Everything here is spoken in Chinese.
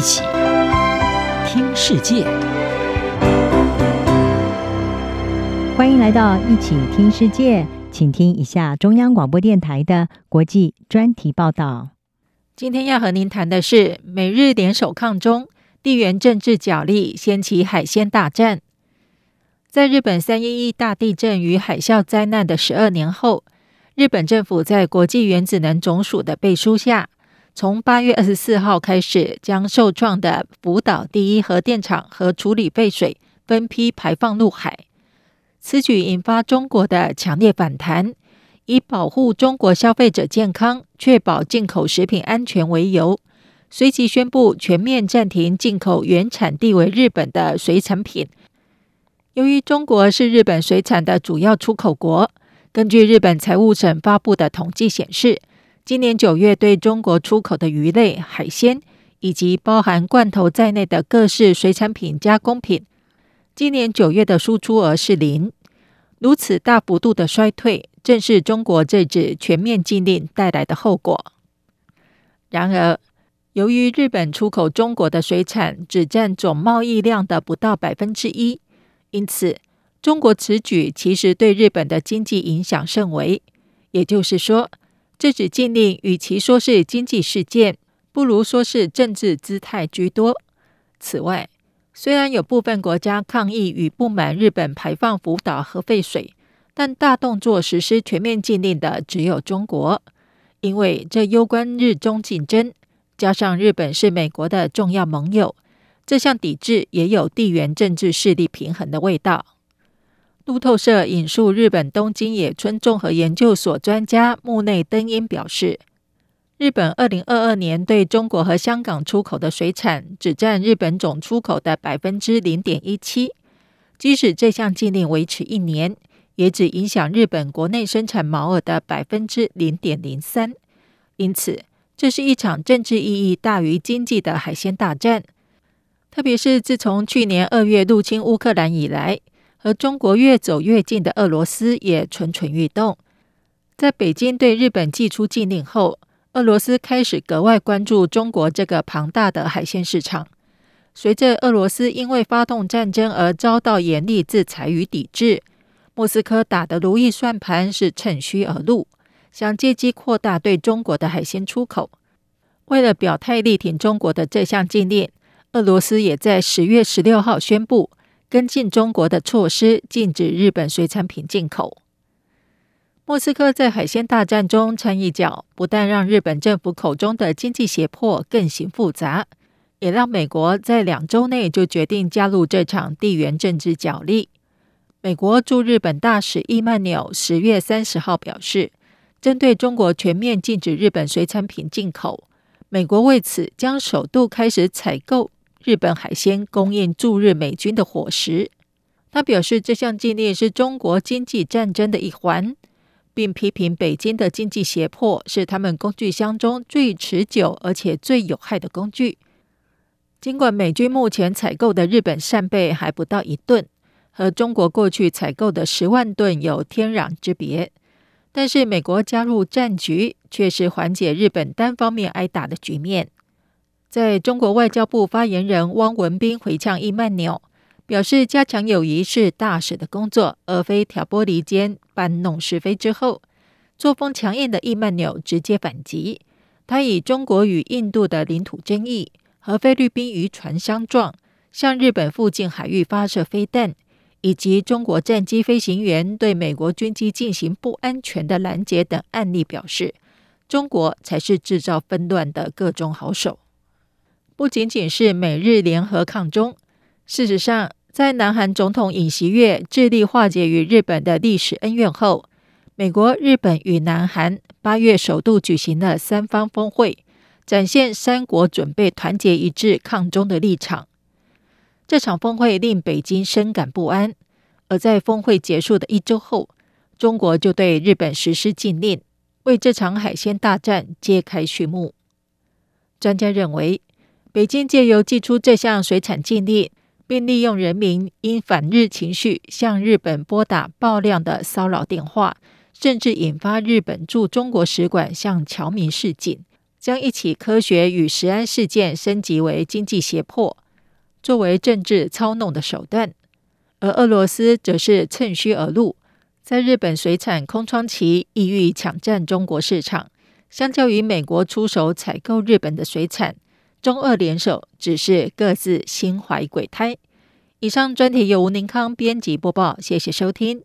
一起听世界，欢迎来到一起听世界，请听一下中央广播电台的国际专题报道。今天要和您谈的是美日联手抗中，地缘政治角力掀起海鲜大战。在日本三一一大地震与海啸灾难的十二年后，日本政府在国际原子能总署的背书下，从八月二十四号开始，将受创的福岛第一核电厂和处理废水分批排放入海。此举引发中国的强烈反弹，以保护中国消费者健康、确保进口食品安全为由，随即宣布全面暂停进口原产地为日本的水产品。由于中国是日本水产的主要出口国，根据日本财务省发布的统计显示，今年九月，对中国出口的鱼类、海鲜以及包含罐头在内的各式水产品加工品，今年九月的输出额是零。如此大幅度的衰退，正是中国这纸全面禁令带来的后果。然而，由于日本出口中国的水产只占总贸易量的不到百分之一，因此中国此举其实对日本的经济影响甚微。也就是说，这纸禁令与其说是经济事件，不如说是政治姿态居多。此外，虽然有部分国家抗议与不满日本排放福岛核废水，但大动作实施全面禁令的只有中国，因为这攸关日中竞争，加上日本是美国的重要盟友，这项抵制也有地缘政治势力平衡的味道。路透社引述日本东京野村综合研究所专家木内登英表示，日本二零二二年对中国和香港出口的水产只占日本总出口的百分之零点一七。即使这项禁令维持一年，也只影响日本国内生产毛额的百分之零点零三。因此，这是一场政治意义大于经济的海鲜大战。特别是自从去年二月入侵乌克兰以来。和中国越走越近的俄罗斯也蠢蠢欲动。在北京对日本祭出禁令后，俄罗斯开始格外关注中国这个庞大的海鲜市场。随着俄罗斯因为发动战争而遭到严厉制裁与抵制，莫斯科打的如意算盘是趁虚而入，想借机扩大对中国的海鲜出口。为了表态力挺中国的这项禁令，俄罗斯也在十月十六号宣布。跟进中国的措施，禁止日本水产品进口。莫斯科在海鲜大战中掺一脚，不但让日本政府口中的经济胁迫更形复杂，也让美国在两周内就决定加入这场地缘政治角力。美国驻日本大使易曼纽十月三十号表示，针对中国全面禁止日本水产品进口，美国为此将首度开始采购。日本海鲜供应驻日美军的伙食。他表示，这项禁令是中国经济战争的一环，并批评北京的经济胁迫是他们工具箱中最持久而且最有害的工具。尽管美军目前采购的日本扇贝还不到一吨，和中国过去采购的十万吨有天壤之别，但是美国加入战局，却是缓解日本单方面挨打的局面。在中国外交部发言人汪文斌回呛易曼纽，表示加强友谊是大使的工作，而非挑拨离间、搬弄是非之后，作风强硬的易曼纽直接反击，他以中国与印度的领土争议和菲律宾渔船相撞，向日本附近海域发射飞弹，以及中国战机飞行员对美国军机进行不安全的拦截等案例，表示中国才是制造纷乱的各种好手。不仅仅是美日联合抗中，事实上，在南韩总统尹锡悦致力化解与日本的历史恩怨后，美国、日本与南韩八月首度举行了三方峰会，展现三国准备团结一致抗中的立场。这场峰会令北京深感不安，而在峰会结束的一周后，中国就对日本实施禁令，为这场海鲜大战揭开序幕。专家认为，北京借由祭出这项水产禁令，并利用人民因反日情绪向日本拨打爆量的骚扰电话，甚至引发日本驻中国使馆向侨民示警，将一起科学与食安事件升级为经济胁迫，作为政治操弄的手段；而俄罗斯则是趁虚而入，在日本水产空窗期意欲抢占中国市场。相较于美国出手采购日本的水产，中俄联手只是各自心怀鬼胎。以上专题由吴宁康编辑播报，谢谢收听。